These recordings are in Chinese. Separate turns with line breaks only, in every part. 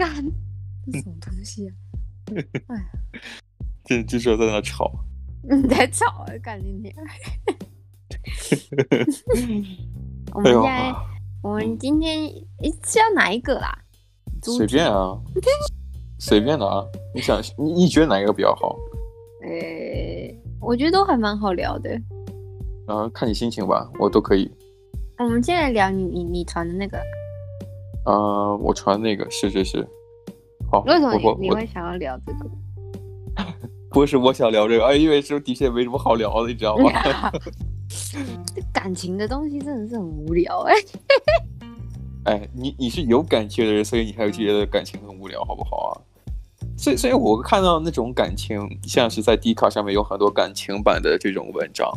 干，这什么东西啊？哎呀，
这这时候在那吵。
你在吵啊？干你娘！我们现在，哎、我们今天诶是要哪一个啦？
随便啊，随便的啊。你想，你你觉得哪一个比较好？
诶、欸，我觉得都还蛮好聊的。
啊，看你心情吧，我都可以。
我们现在聊你你你传的那个。
啊，我传那个是是是。好，
为什么你会想要聊这个？
不是我想聊这个，哎，因为是的确没什么好聊的，你知道吗？
这 感情的东西真的是很无聊哎。
哎，你你是有感情的人，所以你才会觉得感情很无聊，好不好啊？所以所以我看到那种感情，像是在 Dcard 上面有很多感情版的这种文章，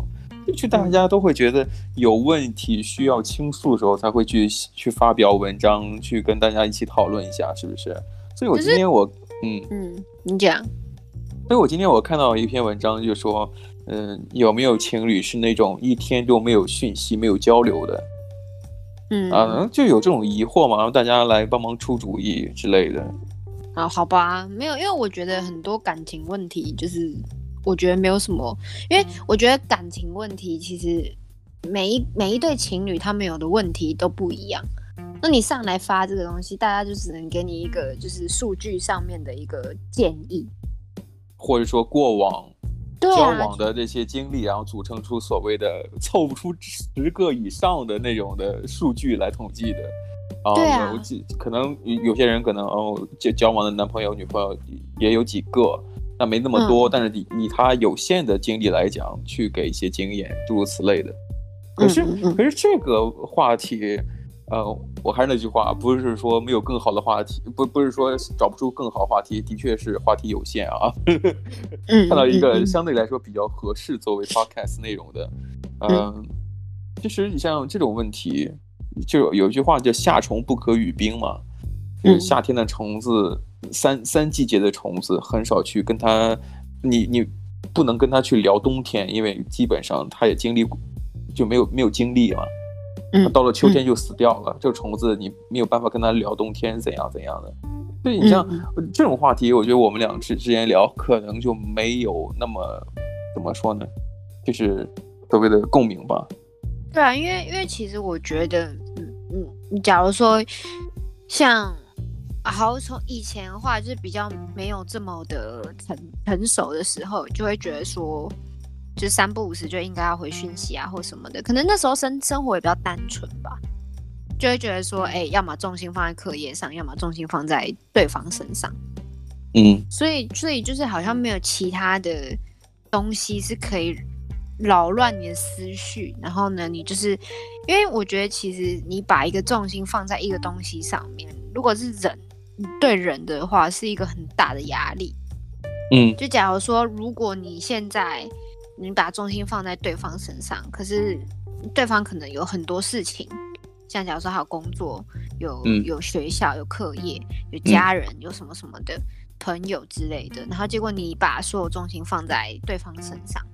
就大家都会觉得有问题需要倾诉的时候，才会去去发表文章，去跟大家一起讨论一下，是不是？所以我今天我嗯
嗯，你讲。
所以我今天我看到一篇文章，就说，嗯，有没有情侣是那种一天都没有讯息、没有交流的？
嗯
啊，就有这种疑惑嘛，然后大家来帮忙出主意之类的。
啊，好吧，没有，因为我觉得很多感情问题，就是我觉得没有什么，因为我觉得感情问题其实每一每一对情侣他们有的问题都不一样。那你上来发这个东西，大家就只能给你一个就是数据上面的一个建议。
或者说过往交往的这些经历，然后组成出所谓的凑不出十个以上的那种的数据来统计的。
对啊，
有几可能有些人可能哦交交往的男朋友女朋友也有几个，那没那么多，嗯、但是以以他有限的精力来讲，去给一些经验，诸如此类的。可是、可是这个话题。呃，我还是那句话，不是说没有更好的话题，不不是说找不出更好话题，的确是话题有限啊。看到一个相对来说比较合适作为 podcast 内容的，嗯、呃，其实你像这种问题，就有有一句话叫“夏虫不可语冰”嘛，就是夏天的虫子，三三季节的虫子很少去跟它，你你不能跟它去聊冬天，因为基本上它也经历过，就没有没有经历嘛。到了秋天就死掉了，这个虫子你没有办法跟它聊冬天怎样怎样的，所以你像这种话题，我觉得我们俩之之间聊可能就没有那么怎么说呢，就是所谓的共鸣吧。
对啊，因为因为其实我觉得，嗯嗯，你假如说像好从以前的话，就是比较没有这么的成成熟的时候，就会觉得说。就三不五时就应该要回讯息啊，或什么的，可能那时候生生活也比较单纯吧，就会觉得说，哎、欸，要么重心放在课业上，要么重心放在对方身上，
嗯，
所以所以就是好像没有其他的东西是可以扰乱你的思绪，然后呢，你就是因为我觉得其实你把一个重心放在一个东西上面，如果是人对人的话，是一个很大的压力，
嗯，
就假如说如果你现在。你把重心放在对方身上，可是对方可能有很多事情，像假如说还有工作、有、嗯、有学校、有课业、有家人、嗯、有什么什么的朋友之类的，然后结果你把所有重心放在对方身上，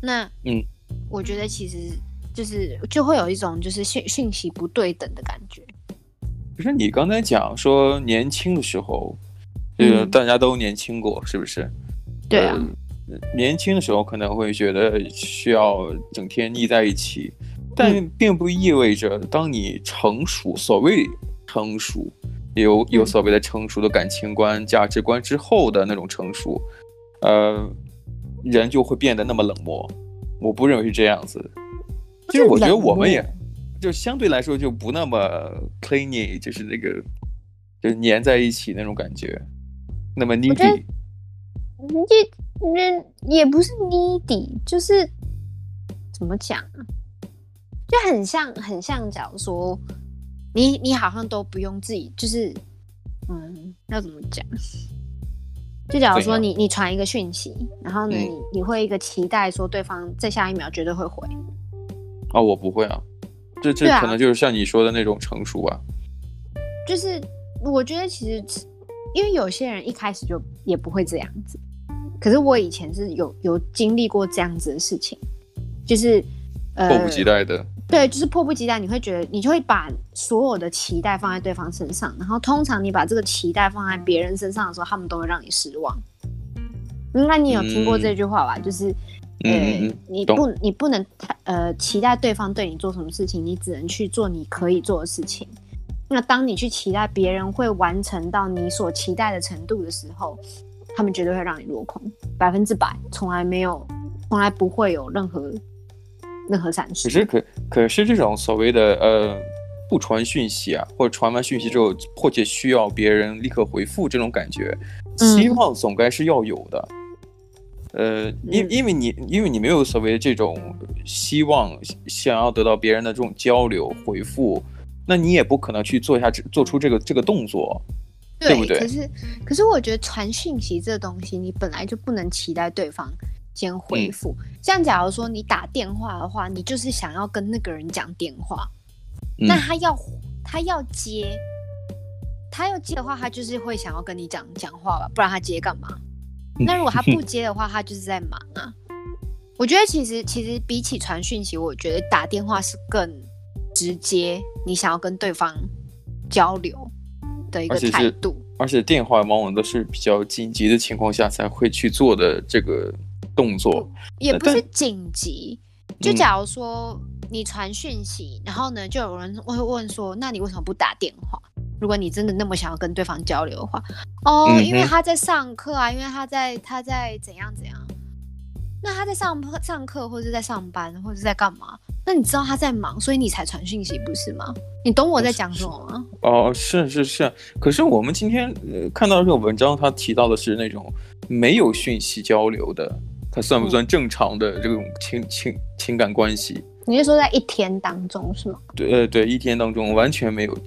那嗯，我觉得其实就是就会有一种就是讯讯息不对等的感觉。
可是你刚才讲说年轻的时候，这个大家都年轻过，嗯、是不是？
对啊。
年轻的时候可能会觉得需要整天腻在一起，但并不意味着当你成熟，所谓成熟，有有所谓的成熟的感情观、价值观之后的那种成熟，呃，人就会变得那么冷漠。我不认为是这样子。其实我觉得我们也就相对来说就不那么 clingy，就是那个就是黏在一起那种感觉，那么 needy。
也，也不是 needy，就是怎么讲啊？就很像，很像。假如说你，你好像都不用自己，就是嗯，要怎么讲？就假如说你，你传一个讯息，然后呢，你你会一个期待说对方在下一秒绝对会回。
哦，我不会啊，这这可能就是像你说的那种成熟啊。
就是我觉得其实，因为有些人一开始就也不会这样子。可是我以前是有有经历过这样子的事情，就是呃，
迫不及待的，
对，就是迫不及待，你会觉得你就会把所有的期待放在对方身上，然后通常你把这个期待放在别人身上的时候，他们都会让你失望。应该你有听过这句话吧？嗯、就是，呃，嗯、你不你不能太呃期待对方对你做什么事情，你只能去做你可以做的事情。那当你去期待别人会完成到你所期待的程度的时候，他们绝对会让你落空，百分之百，从来没有，从来不会有任何任何闪失。
可是可可是这种所谓的呃不传讯息啊，或者传完讯息之后迫切需要别人立刻回复这种感觉，希望总该是要有的。嗯、呃，因因为你因为你没有所谓的这种希望，想要得到别人的这种交流回复，那你也不可能去做一下做出这个这个动作。对，对不对？
可是，可是我觉得传讯息这东西，你本来就不能期待对方先回复。嗯、像假如说你打电话的话，你就是想要跟那个人讲电话，嗯、那他要他要接，他要接的话，他就是会想要跟你讲讲话吧，不然他接干嘛？嗯、那如果他不接的话，他就是在忙啊。我觉得其实其实比起传讯息，我觉得打电话是更直接，你想要跟对方交流。的一个态度，
而且电话往往都是比较紧急的情况下才会去做的这个动作，
也不是紧急。就假如说你传讯息，嗯、然后呢，就有人会问说：“那你为什么不打电话？如果你真的那么想要跟对方交流的话，哦，嗯、因为他在上课啊，因为他在他在怎样怎样。那他在上上课，或者在上班，或者在干嘛？”那你知道他在忙，所以你才传讯息，不是吗？你懂我在讲什么吗？
哦，是是是。可是我们今天呃看到这个文章，他提到的是那种没有讯息交流的，他算不算正常的这种情情情感关系？
你是说在一天当中是吗？
对对，一天当中完全没有，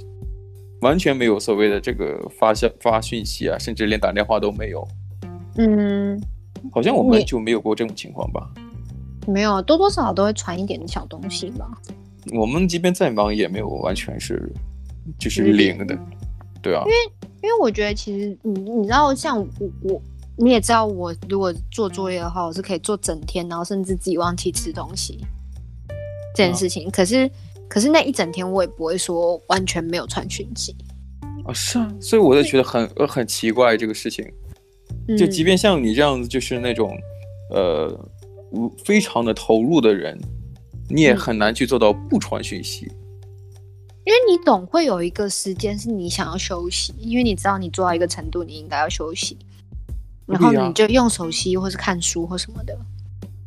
完全没有所谓的这个发消发讯息啊，甚至连打电话都没有。
嗯，
好像我们就没有过这种情况吧？
没有，多多少少都会传一点小东西吧。
我们即便再忙，也没有完全是就是零的，对啊。因为
因为我觉得其实你你知道，像我我你也知道，我如果做作业的话，我是可以做整天，然后甚至自己忘记吃东西这件事情。啊、可是可是那一整天我也不会说完全没有传讯息
啊，是啊。所以我就觉得很呃很奇怪这个事情。就即便像你这样子，就是那种、嗯、呃。非常的投入的人，你也很难去做到不传讯息，
因为你总会有一个时间是你想要休息，因为你知道你做到一个程度，你应该要休息，然后你就用手机或是看书或什么的。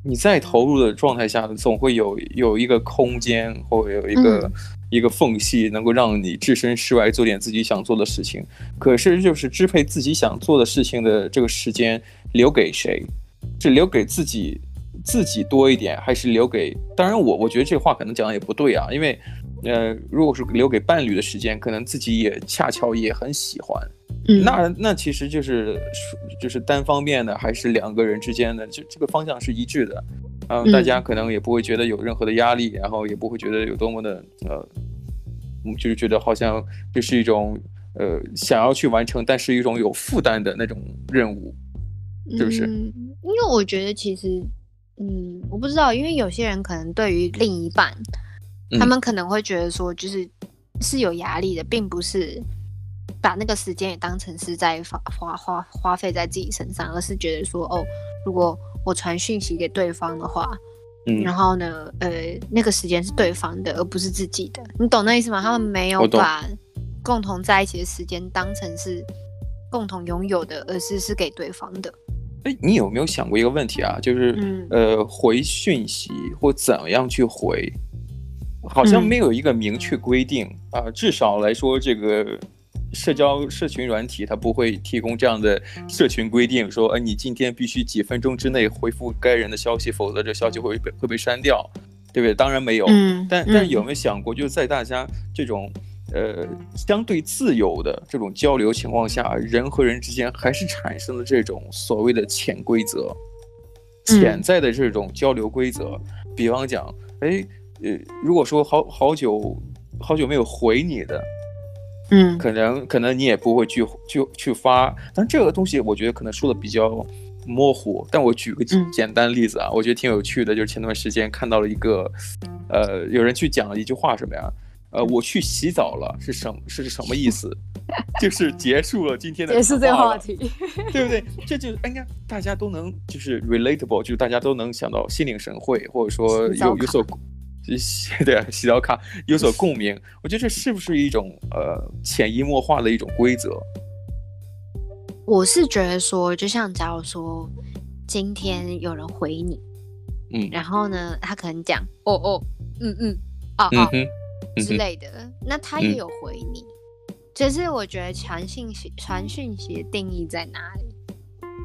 你在投入的状态下，总会有有一个空间或者有一个、嗯、一个缝隙，能够让你置身事外做点自己想做的事情。可是，就是支配自己想做的事情的这个时间留给谁？是留给自己？自己多一点，还是留给？当然我，我我觉得这话可能讲的也不对啊，因为，呃，如果是留给伴侣的时间，可能自己也恰巧也很喜欢，嗯，那那其实就是就是单方面的，还是两个人之间的，就这个方向是一致的，然后大家可能也不会觉得有任何的压力，然后也不会觉得有多么的呃，就是觉得好像这是一种呃想要去完成，但是一种有负担的那种任务，是不是？
嗯，因为我觉得其实。嗯，我不知道，因为有些人可能对于另一半，嗯、他们可能会觉得说，就是是有压力的，并不是把那个时间也当成是在花花花花费在自己身上，而是觉得说，哦，如果我传讯息给对方的话，嗯，然后呢，呃，那个时间是对方的，而不是自己的，你懂那意思吗？他们没有把共同在一起的时间当成是共同拥有的，而是是给对方的。
哎，你有没有想过一个问题啊？就是，嗯、呃，回讯息或怎样去回，好像没有一个明确规定啊、嗯呃。至少来说，这个社交社群软体它不会提供这样的社群规定，说，呃，你今天必须几分钟之内回复该人的消息，否则这消息会被会被删掉，对不对？当然没有。嗯、但但有没有想过，就是在大家这种。呃，相对自由的这种交流情况下，人和人之间还是产生了这种所谓的潜规则，潜在的这种交流规则。嗯、比方讲，哎，呃，如果说好好久好久没有回你的，
嗯，
可能可能你也不会去去去发。但这个东西我觉得可能说的比较模糊。但我举个简单例子啊，嗯、我觉得挺有趣的，就是前段时间看到了一个。呃，有人去讲了一句话什么呀？呃，我去洗澡了，是什是什么意思？就是结束了今天的
也是这个话题，
对不对？这就应该大家都能就是 relatable，就是大家都能想到心领神会，或者说有有所 对啊，洗澡卡有所共鸣。我觉得这是不是一种呃潜移默化的一种规则？
我是觉得说，就像假如说今天有人回你，
嗯，
然后呢，他可能讲哦哦，嗯嗯，哦哦。嗯之类的，那他也有回你，就、嗯、是我觉得传信息、传讯息的定义在哪里？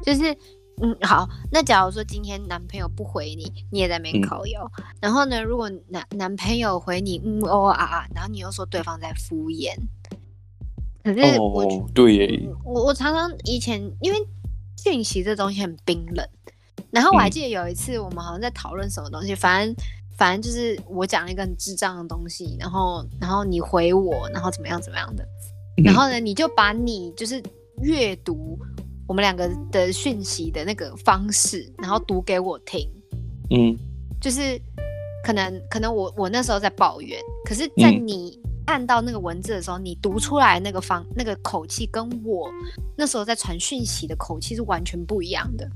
就是，嗯，好，那假如说今天男朋友不回你，你也在那边靠腰，嗯、然后呢，如果男男朋友回你，嗯哦啊啊，然后你又说对方在敷衍，可是我，
哦、对，
我我常常以前因为讯息这东西很冰冷，然后我还记得有一次我们好像在讨论什么东西，反正。反正就是我讲了一个很智障的东西，然后然后你回我，然后怎么样怎么样的，然。后呢，你就把你就是阅读我们两个的讯息的那个方式，然后读给我听，
嗯，
就是可能可能我我那时候在抱怨，可是在你看到那个文字的时候，你读出来那个方那个口气跟我那时候在传讯息的口气是完全不一样的。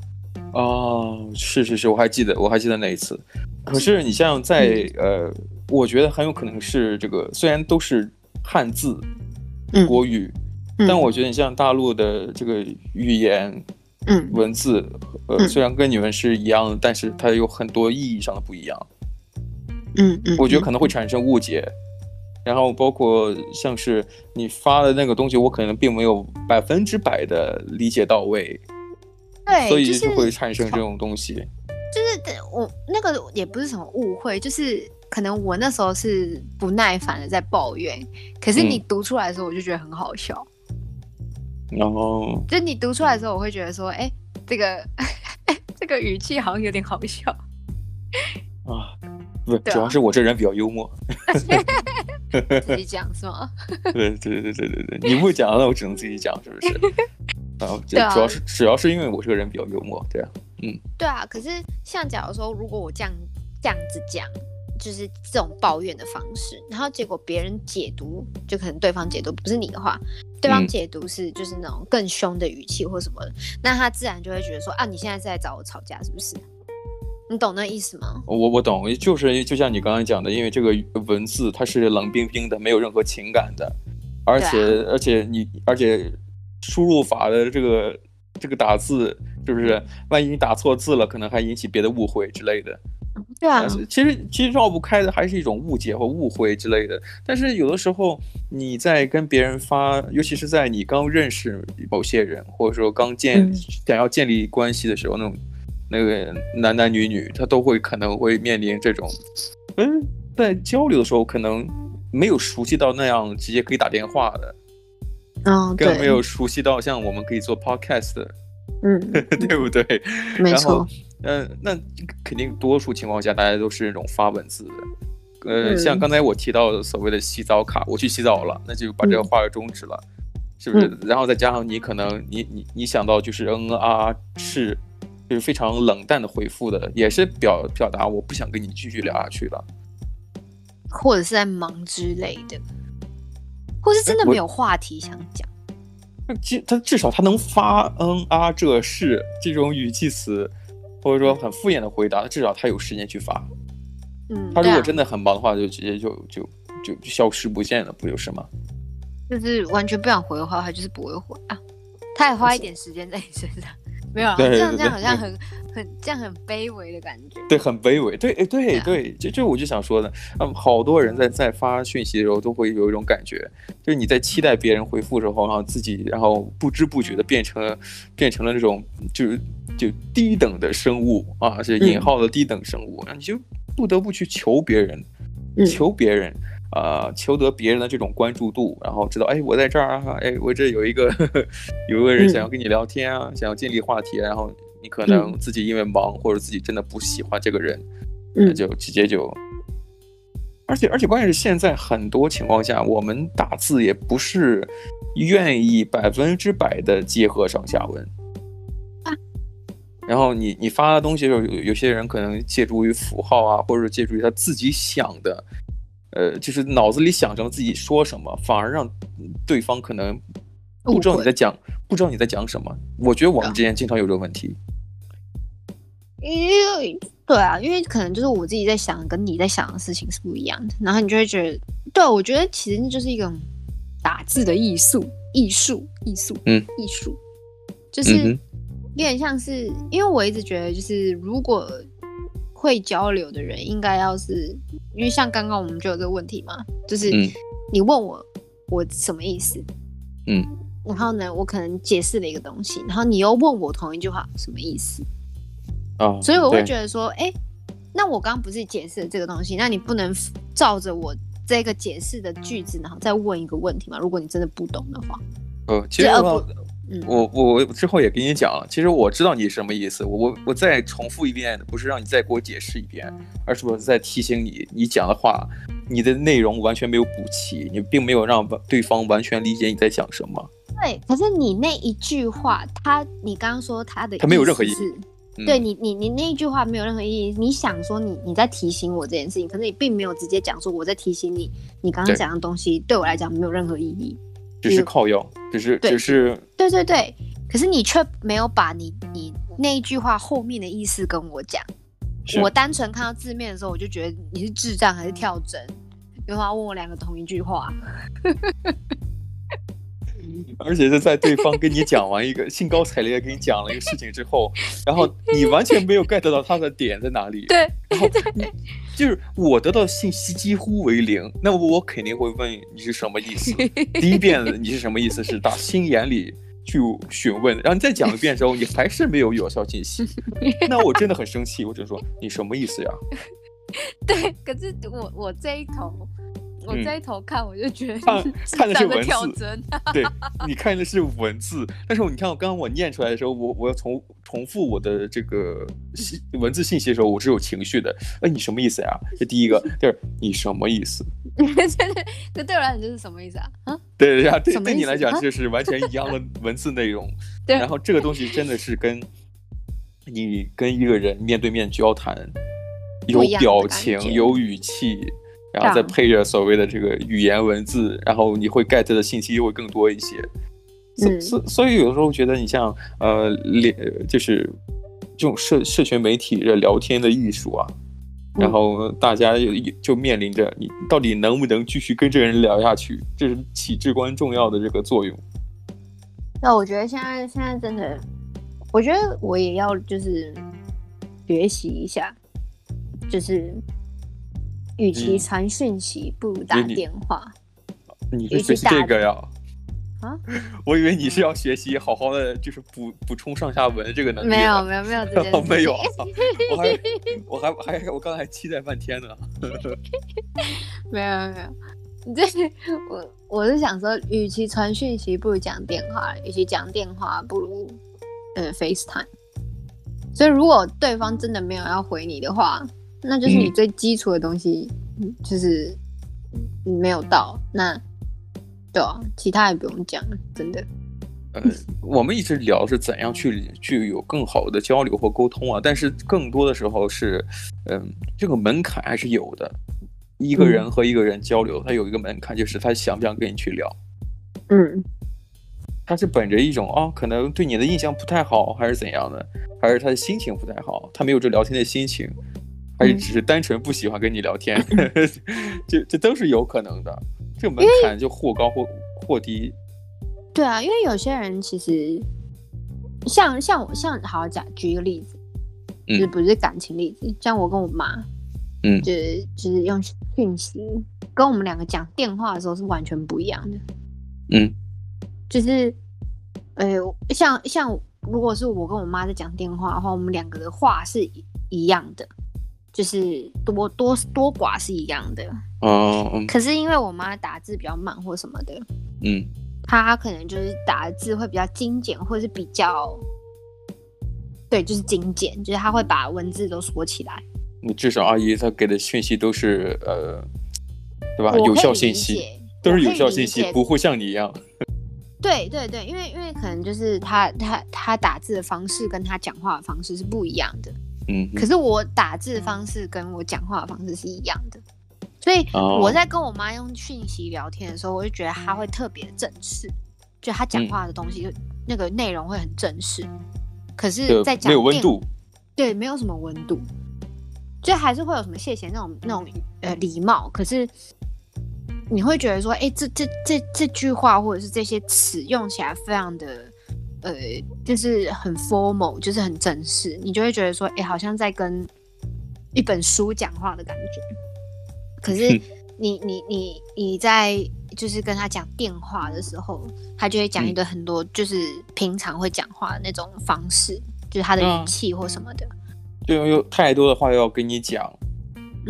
哦，是是是，我还记得，我还记得那一次。可是你像在、嗯、呃，我觉得很有可能是这个，虽然都是汉字，嗯、国语，嗯、但我觉得你像大陆的这个语言，嗯，文字，呃，虽然跟你们是一样的，但是它有很多意义上的不一样。
嗯嗯，
我觉得可能会产生误解。然后包括像是你发的那个东西，我可能并没有百分之百的理解到位。
对，
所以就会产生这种东西。
就是我那个也不是什么误会，就是可能我那时候是不耐烦的在抱怨，可是你读出来的时候，我就觉得很好笑。
然后，
就你读出来的时候，我会觉得说，哎，这个这个语气好像有点好笑。
啊，不，主要是我这人比较幽默。
自己讲是吗？
对对对对对对，你不讲，那我只能自己讲，是不是？啊，主要是主要是因为我这个人比较幽默，对啊，嗯，
对啊。可是像假如说，如果我这样这样子讲，就是这种抱怨的方式，然后结果别人解读，就可能对方解读不是你的话，对方解读是就是那种更凶的语气或什么的，嗯、那他自然就会觉得说啊，你现在是在找我吵架是不是？你懂那意思吗？
我我懂，就是就像你刚刚讲的，因为这个文字它是冷冰冰的，没有任何情感的，而且、啊、而且你而且。输入法的这个这个打字是不是？万一你打错字了，可能还引起别的误会之类的。
对啊，
其实其实绕不开的还是一种误解或误会之类的。但是有的时候你在跟别人发，尤其是在你刚认识某些人，或者说刚建、嗯、想要建立关系的时候，那种那个男男女女，他都会可能会面临这种，嗯，在交流的时候可能没有熟悉到那样直接可以打电话的。
嗯，
更没有熟悉到像我们可以做 podcast 的，
嗯，
对不对？
没错。
嗯、呃，那肯定多数情况下大家都是那种发文字的。呃，嗯、像刚才我提到的所谓的洗澡卡，我去洗澡了，那就把这个话给终止了，嗯、是不是？然后再加上你可能你你你想到就是嗯啊是，就是非常冷淡的回复的，也是表表达我不想跟你继续聊下去了，
或者是在忙之类的。或是真的没有话题想讲，
那至他至少他能发嗯啊这是这种语气词，或者说很敷衍的回答，至少他有时间去发。
嗯，
他如果真的很忙的话，就直接就就就就消失不见了，不就是吗？
就是完全不想回的话，他就是不会回啊，他也花一点时间在你身上。没有啊，这样这样好像很很这样很卑微的感觉。
对，很卑微。对，哎，对对，就就我就想说的，嗯，好多人在在发讯息的时候都会有一种感觉，就是你在期待别人回复的时候，然后自己然后不知不觉的变成了变成了那种就是就低等的生物啊，是引号的低等生物，然后你就不得不去求别人，求别人。啊、呃，求得别人的这种关注度，然后知道，哎，我在这儿啊，哎，我这有一个呵呵 有一个人想要跟你聊天啊，嗯、想要建立话题，然后你可能自己因为忙，嗯、或者自己真的不喜欢这个人，那就直接就，而且而且关键是现在很多情况下，我们打字也不是愿意百分之百的结合上下文。然后你你发的东西的时候，有有些人可能借助于符号啊，或者借助于他自己想的，呃，就是脑子里想着自己说什么，反而让对方可能不知道你在讲，不知道你在讲什么。我觉得我们之间经常有这个问题。
因为对啊，因为可能就是我自己在想，跟你在想的事情是不一样的，然后你就会觉得，对，我觉得其实那就是一种打字的艺术，艺术，艺术，
嗯，
艺术，就是有点像是，因为我一直觉得，就是如果会交流的人，应该要是，因为像刚刚我们就有这个问题嘛，就是你问我我什么意思，
嗯，
然后呢，我可能解释了一个东西，然后你又问我同一句话什么意思？
哦，
所以我会觉得说，哎，那我刚刚不是解释了这个东西，那你不能照着我这个解释的句子，然后再问一个问题吗？如果你真的不懂的话，
呃，其实我我我我之后也跟你讲了，其实我知道你什么意思，我我我再重复一遍，不是让你再给我解释一遍，而是我在提醒你，你讲的话，你的内容完全没有补齐，你并没有让对方完全理解你在讲什么。
对，可是你那一句话，他你刚刚说他的，
他没有任何意思。
对你，你你那一句话没有任何意义。你想说你你在提醒我这件事情，可是你并没有直接讲说我在提醒你。你刚刚讲的东西对我来讲没有任何意义，
只是靠用，只是只是。
对对对，可是你却没有把你你那一句话后面的意思跟我讲。我单纯看到字面的时候，我就觉得你是智障还是跳针？有话问我两个同一句话。
而且是在对方跟你讲完一个兴高采烈跟你讲了一个事情之后，然后你完全没有 get 到他的点在哪里。
对，
然后就是我得到信息几乎为零，那么我肯定会问你是什么意思。第一遍你是什么意思是打心眼里去询问，然后你再讲一遍之后，你还是没有有效信息，那我真的很生气，我就说你什么意思呀？
对，可是我我这一头。我这一头看，我就觉得、嗯、
看看的是文字，对，你看的是文字，但是你看我刚刚我念出来的时候，我我要重重复我的这个信文字信息的时候，我是有情绪的。哎，你什么意思呀？这第一个，第二，你什么意思？
这 对我来讲就是什么意思啊？啊？
对对呀，对对你来讲就是完全一样的文字内容。对，然后这个东西真的是跟你跟一个人面对面交谈，有表情，有语气。然后再配着所谓的这个语言文字，然后你会 get 的信息又会更多一些。所所、嗯、所以有时候觉得你像呃，连就是这种社社群媒体的聊天的艺术啊，然后大家就就面临着你到底能不能继续跟这个人聊下去，这是起至关重要的这个作用。
那我觉得现在现在真的，我觉得我也要就是学习一下，就是。与其传讯息，不如打电话。
你是学习这个呀？
啊？
我以为你是要学习好好的，就是补补充上下文这个能力。
没有没有没有这件
没有。我还我还还我刚才还期待半天呢。
没有没有，你这我我是想说，与其传讯息，不如讲电话；与其讲电话，不如呃 FaceTime。所以如果对方真的没有要回你的话。那就是你最基础的东西，嗯、就是没有到那，对啊，其他也不用讲了，真的。
呃，我们一直聊是怎样去去有更好的交流或沟通啊，但是更多的时候是，嗯、呃，这个门槛还是有的。一个人和一个人交流，他有一个门槛，就是他想不想跟你去聊。
嗯，
他是本着一种啊、哦，可能对你的印象不太好，还是怎样的，还是他的心情不太好，他没有这聊天的心情。还是只是单纯不喜欢跟你聊天，这这都是有可能的。这门槛就或高或或低。
对啊，因为有些人其实像像我像好好讲举一个例子，就是不是感情例子，嗯、像我跟我妈，嗯，就是就是用讯息跟我们两个讲电话的时候是完全不一样的。
嗯，
就是呃，像像如果是我跟我妈在讲电话的话，我们两个的话是一样的。就是多多多寡是一样的，
哦，
可是因为我妈打字比较慢或什么的，
嗯，
她可能就是打字会比较精简，或者是比较，对，就是精简，就是她会把文字都锁起来。
你至少阿姨她给的讯息都是呃，对吧？有效信息，都是有效信息，不会像你一样。
对对对，因为因为可能就是他他他打字的方式跟他讲话的方式是不一样的。
嗯，
可是我打字的方式跟我讲话的方式是一样的，所以我在跟我妈用讯息聊天的时候，我就觉得她会特别正式，就她讲话的东西就那个内容会很正式。可是，在讲
没有温度，
对，没有什么温度，就还是会有什么谢谢那种那种呃礼貌。可是你会觉得说，哎，这这这这句话或者是这些词用起来非常的呃，就是很 formal，就是很正式，你就会觉得说，哎，好像在跟一本书讲话的感觉。可是 你你你你在就是跟他讲电话的时候，他就会讲一个很多就是平常会讲话的那种方式，嗯、就是他的语气或什么的。
对，有太多的话要跟你讲，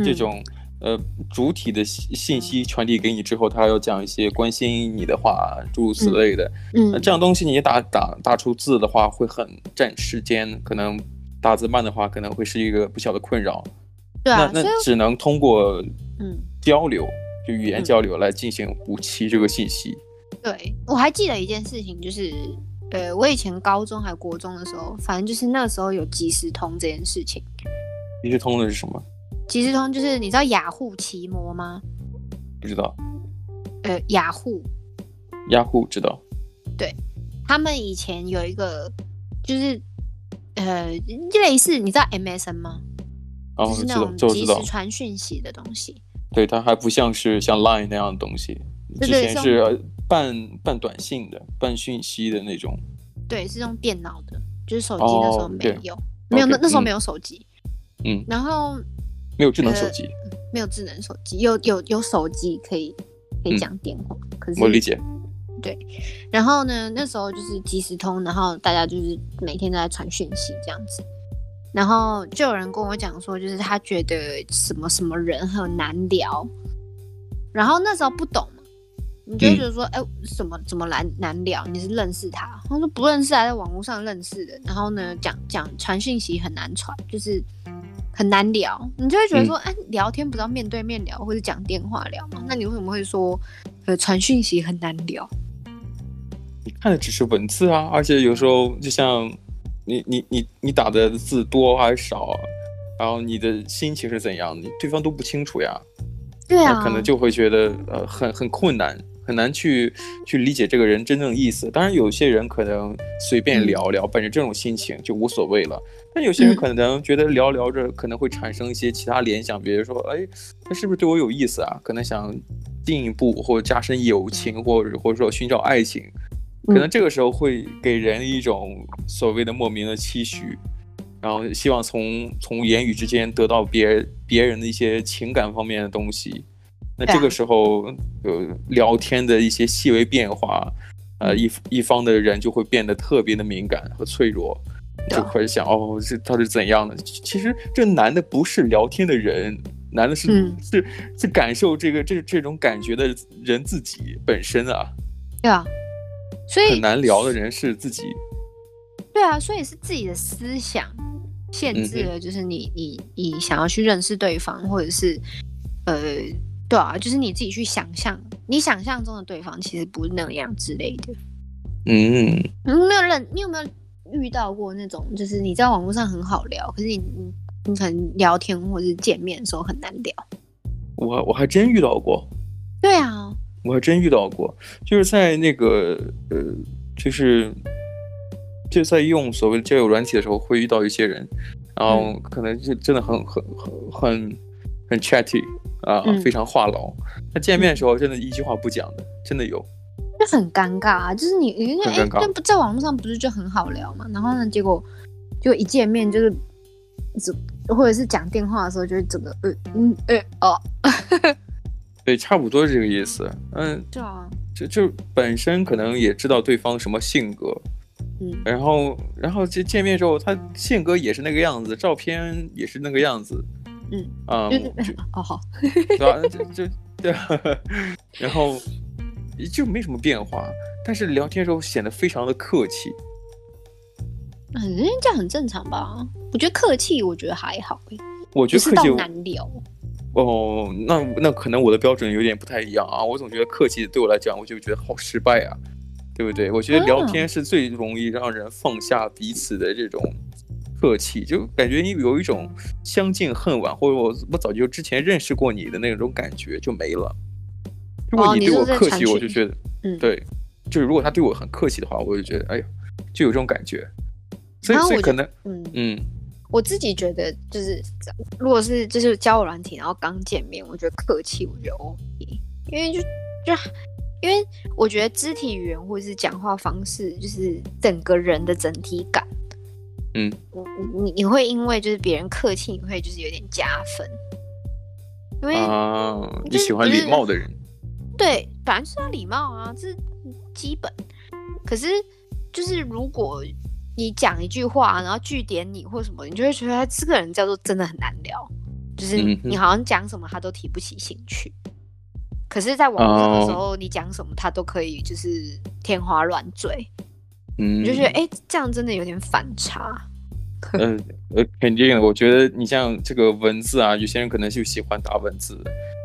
这种、嗯、呃主体的信息传递给你之后，他要讲一些关心你的话，诸如此类的。嗯，那这样东西你打打打出字的话会很占时间，可能打字慢的话可能会是一个不小的困扰。
对啊，
那那只能通过嗯交流。就语言交流来进行补齐这个信息。
对，我还记得一件事情，就是呃，我以前高中还国中的时候，反正就是那个时候有即时通这件事情。
即时通的是什么？
即时通就是你知道雅虎奇摩吗？
不知道。
呃，雅虎。
雅虎知道。
对，他们以前有一个就是呃类似，你知道 MSN 吗？
哦，
就是那种即时传讯息的东西。
对，它还不像是像 Line 那样的东西，之前是半半短信的、半讯息的那种。
对，是用电脑的，就是手机那时候没有，哦、没有那 okay, 那时候没有手机。
嗯。
然后
没有智能手机、
呃。没有智能手机，有有有手机可以可以讲电话，嗯、可是
我理解。
对，然后呢，那时候就是即时通，然后大家就是每天都在传讯息这样子。然后就有人跟我讲说，就是他觉得什么什么人很难聊，然后那时候不懂嘛，你就觉得说，哎、嗯，什么怎么难难聊？你是认识他？他说不认识，还在网络上认识的。然后呢，讲讲传讯息很难传，就是很难聊。你就会觉得说，哎、嗯，聊天不知道面对面聊，或者讲电话聊吗？那你为什么会说，呃，传讯息很难聊？
你看的只是文字啊，而且有时候就像。你你你你打的字多还是少，然后你的心情是怎样，你对方都不清楚呀。
对啊，
可能就会觉得呃很很困难，很难去去理解这个人真正意思。当然，有些人可能随便聊聊，本着这种心情就无所谓了。但有些人可能觉得聊聊着可能会产生一些其他联想，比如说，哎，他是不是对我有意思啊？可能想进一步或者加深友情，或者或者说寻找爱情。可能这个时候会给人一种所谓的莫名的期许，然后希望从从言语之间得到别别人的一些情感方面的东西。那这个时候，呃，聊天的一些细微变化，呃，一一方的人就会变得特别的敏感和脆弱，就开始想，哦，这他是怎样的？其实这难的不是聊天的人，难的是、嗯、是是感受这个这这种感觉的人自己本身啊。
对啊。所以
很难聊的人是自己，
对啊，所以是自己的思想限制了，就是你、嗯、你你想要去认识对方，或者是呃，对啊，就是你自己去想象，你想象中的对方其实不是那样之类的。
嗯，
你有没有认？你有没有遇到过那种，就是你在网络上很好聊，可是你你你可能聊天或者是见面的时候很难聊？
我我还真遇到过。
对啊。
我还真遇到过，就是在那个呃，就是就在用所谓的交友软体的时候，会遇到一些人，然后可能就真的很很很很很 chatty 啊，嗯、非常话痨。他见面的时候，真的一句话不讲的，真的有，
就很尴尬啊。就是你因为哎，那不在网络上不是就很好聊嘛？然后呢，结果就一见面就是，或者是讲电话的时候，就是整个呃嗯呃哦。
对，差不多是这个意思。嗯，
对啊，
就就本身可能也知道对方什么性格，
嗯，
然后然后就见面之后，他性格也是那个样子，照片也是那个样子，
嗯
啊，
嗯就哦好，
对吧？就就对，然后就没什么变化，但是聊天的时候显得非常的客气。
嗯，这样很正常吧？我觉得客气，我觉得还好，
我觉得客气
难聊。
哦，那那可能我的标准有点不太一样啊。我总觉得客气对我来讲，我就觉得好失败啊。对不对？我觉得聊天是最容易让人放下彼此的这种客气，就感觉你有一种相见恨晚，或者我我早就之前认识过你的那种感觉就没了。如果你对我客气，我就觉得，嗯，对，就是如果他对我很客气的话，我就觉得，哎呀，就有这种感觉。所以，所以可能，嗯嗯，
我自己觉得，就是如果是就是交友软体，然后刚见面，我觉得客气，我觉得 OK，因为就就因为我觉得肢体语言或者是讲话方式，就是整个人的整体感，
嗯，
你你会因为就是别人客气，你会就是有点加分，因为啊，
你喜欢礼貌的人。
对，反正是要礼貌啊，这是基本。可是，就是如果你讲一句话，然后句点你或什么，你就会觉得他这个人叫做真的很难聊。就是你好像讲什么他都提不起兴趣。嗯、可是，在网络上的时候，哦、你讲什么他都可以，就是天花乱坠。嗯，你就觉得哎，这样真的有点反差。
嗯呃，肯定的。我觉得你像这个文字啊，有些人可能就喜欢打文字。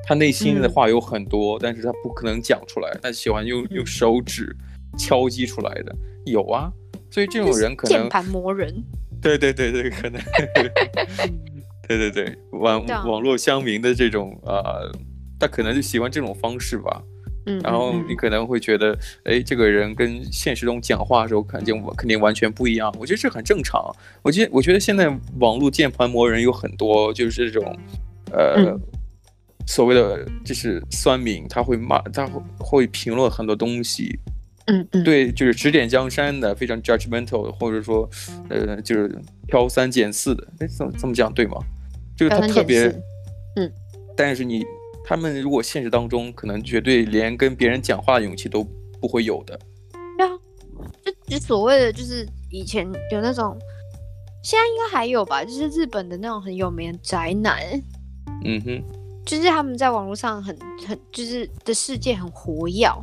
他内心的话有很多，嗯、但是他不可能讲出来，他喜欢用用手指敲击出来的，有啊，所以这种人可能键
盘魔人，
对对对对，可能，对对对，网网络乡民的这种啊、呃，他可能就喜欢这种方式吧，嗯，然后你可能会觉得，哎，这个人跟现实中讲话的时候，肯定肯定完全不一样，我觉得这很正常，我觉得我觉得现在网络键盘魔人有很多，就是这种，呃。嗯。所谓的就是酸民，他会骂，他会会评论很多东西，
嗯嗯，
对，就是指点江山的，非常 judgmental，或者说，呃，就是挑三拣四的，哎，怎么这么讲对吗？就是他特别，
嗯，
但是你他们如果现实当中，可能绝对连跟别人讲话的勇气都不会有的。
对啊，就就所谓的就是以前有那种，现在应该还有吧，就是日本的那种很有名的宅男，
嗯哼。
就是他们在网络上很很就是的世界很活跃，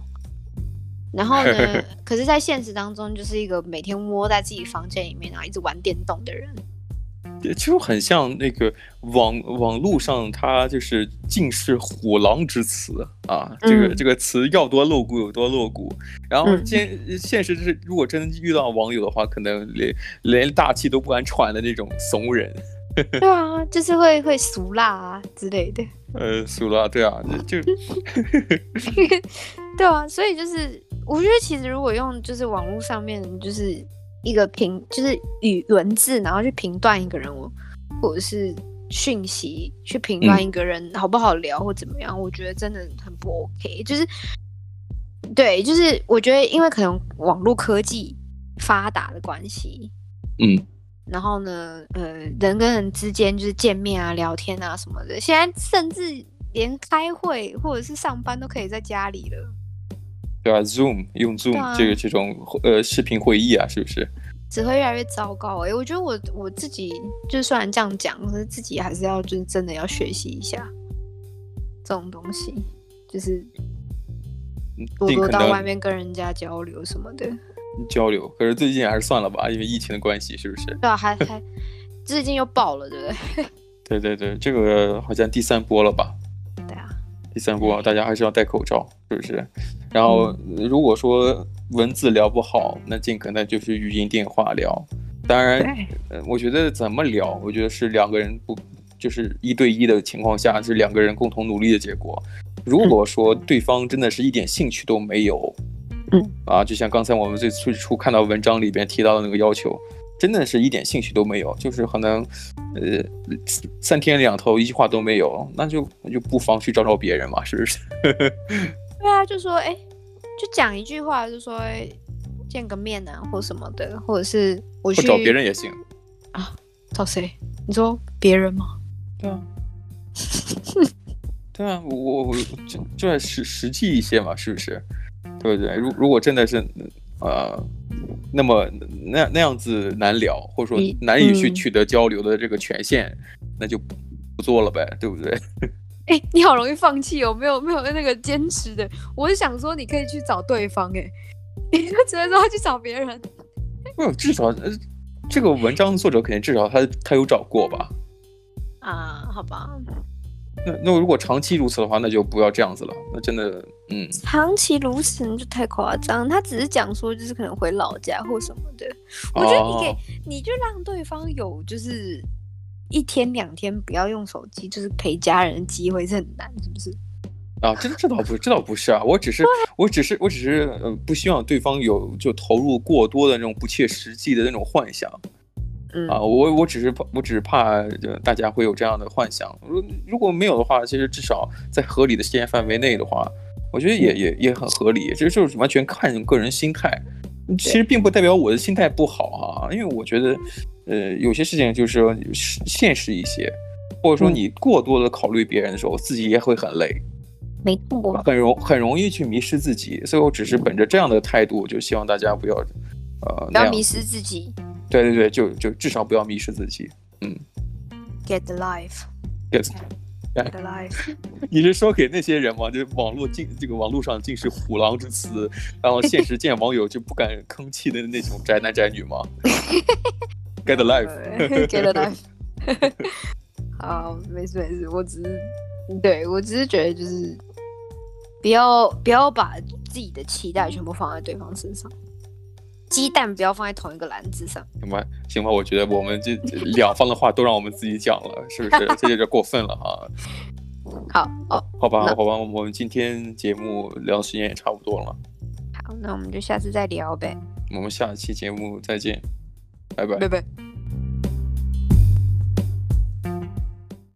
然后呢，可是，在现实当中就是一个每天窝在自己房间里面，然后一直玩电动的人，
就很像那个网网络上他就是尽是虎狼之词啊，这个、嗯、这个词要多露骨有多露骨，然后现、嗯、现实是如果真遇到网友的话，可能连连大气都不敢喘的那种怂人。
对啊，就是会会俗辣啊之类的。
呃，俗辣，对啊，就
对啊，所以就是我觉得其实如果用就是网络上面就是一个评，就是语文字，然后去评断一个人，我或者是讯息去评断一个人好不好聊或怎么样，嗯、我觉得真的很不 OK。就是对，就是我觉得因为可能网络科技发达的关系，
嗯。
然后呢，呃，人跟人之间就是见面啊、聊天啊什么的，现在甚至连开会或者是上班都可以在家里了。
对啊，Zoom 用 Zoom、啊、这个这种呃视频会议啊，是不是？
只会越来越糟糕哎、欸！我觉得我我自己就虽然这样讲，可是自己还是要就是真的要学习一下这种东西，就是多多到外面跟人家交流什么的。
交流，可是最近还是算了吧，因为疫情的关系，是不是？
对啊，还还最近又爆了，对不对？
对对对，这个好像第三波了吧？
对啊，
第三波，大家还是要戴口罩，是不是？然后如果说文字聊不好，那尽可能就是语音电话聊。当然，我觉得怎么聊，我觉得是两个人不就是一对一的情况下，是两个人共同努力的结果。如果说对方真的是一点兴趣都没有。
嗯
啊，就像刚才我们最最初看到文章里边提到的那个要求，真的是一点兴趣都没有，就是可能，呃，三天两头一句话都没有，那就那就不妨去找找别人嘛，是不是？
对啊，就说哎，就讲一句话，就说哎，见个面啊，或什么的，或者是我去
找别人也行
啊，找谁？你说别人吗？
对啊，对啊，我我就就要实实际一些嘛，是不是？对不对？如如果真的是，呃，那么那那样子难聊，或者说难以去取得交流的这个权限，嗯、那就不做了呗，对不对？
哎，你好容易放弃哦，没有没有那个坚持的。我是想说，你可以去找对方，哎，你就只能说去找别人。
不，至少呃，这个文章的作者肯定至少他他有找过吧？
啊，好吧。
那那如果长期如此的话，那就不要这样子了。那真的，嗯，
长期如此那就太夸张。他只是讲说，就是可能回老家或什么的。我觉得你可以，哦、你就让对方有就是一天两天不要用手机，就是陪家人的机会是很难，是不是？
啊，这这倒不，这倒不是啊。我只是，我只是，我只是，呃，不希望对方有就投入过多的那种不切实际的那种幻想。
嗯、
啊，我我只是怕，我只是怕大家会有这样的幻想。如如果没有的话，其实至少在合理的时间范围内的话，我觉得也也也很合理。这就是完全看个人心态，其实并不代表我的心态不好、啊。因为我觉得，呃，有些事情就是说现实一些，或者说你过多的考虑别人的时候，自己也会很累，
没错，
很容很容易去迷失自己。所以我只是本着这样的态度，就希望大家不要，呃，
不要迷失自己。
对对对，就就至少不要迷失自己，嗯。
Get the life，get
the life。你是说给那些人吗？就是网络尽这个网络上尽是虎狼之词，然后现实见网友就不敢吭气的那种宅男宅女吗 ？Get the life，get
the life。好，没事没事，我只是对我只是觉得就是不要不要把自己的期待全部放在对方身上。鸡蛋不要放在同一个篮子上，
行吧？行吧？我觉得我们这两方的话都让我们自己讲了，是不是？这有点过分了哈。
好哦，
好吧，好吧，我们今天节目聊的时间也差不多了。
好，那我们就下次再聊呗。
我们下期节目再见，
Bye bye.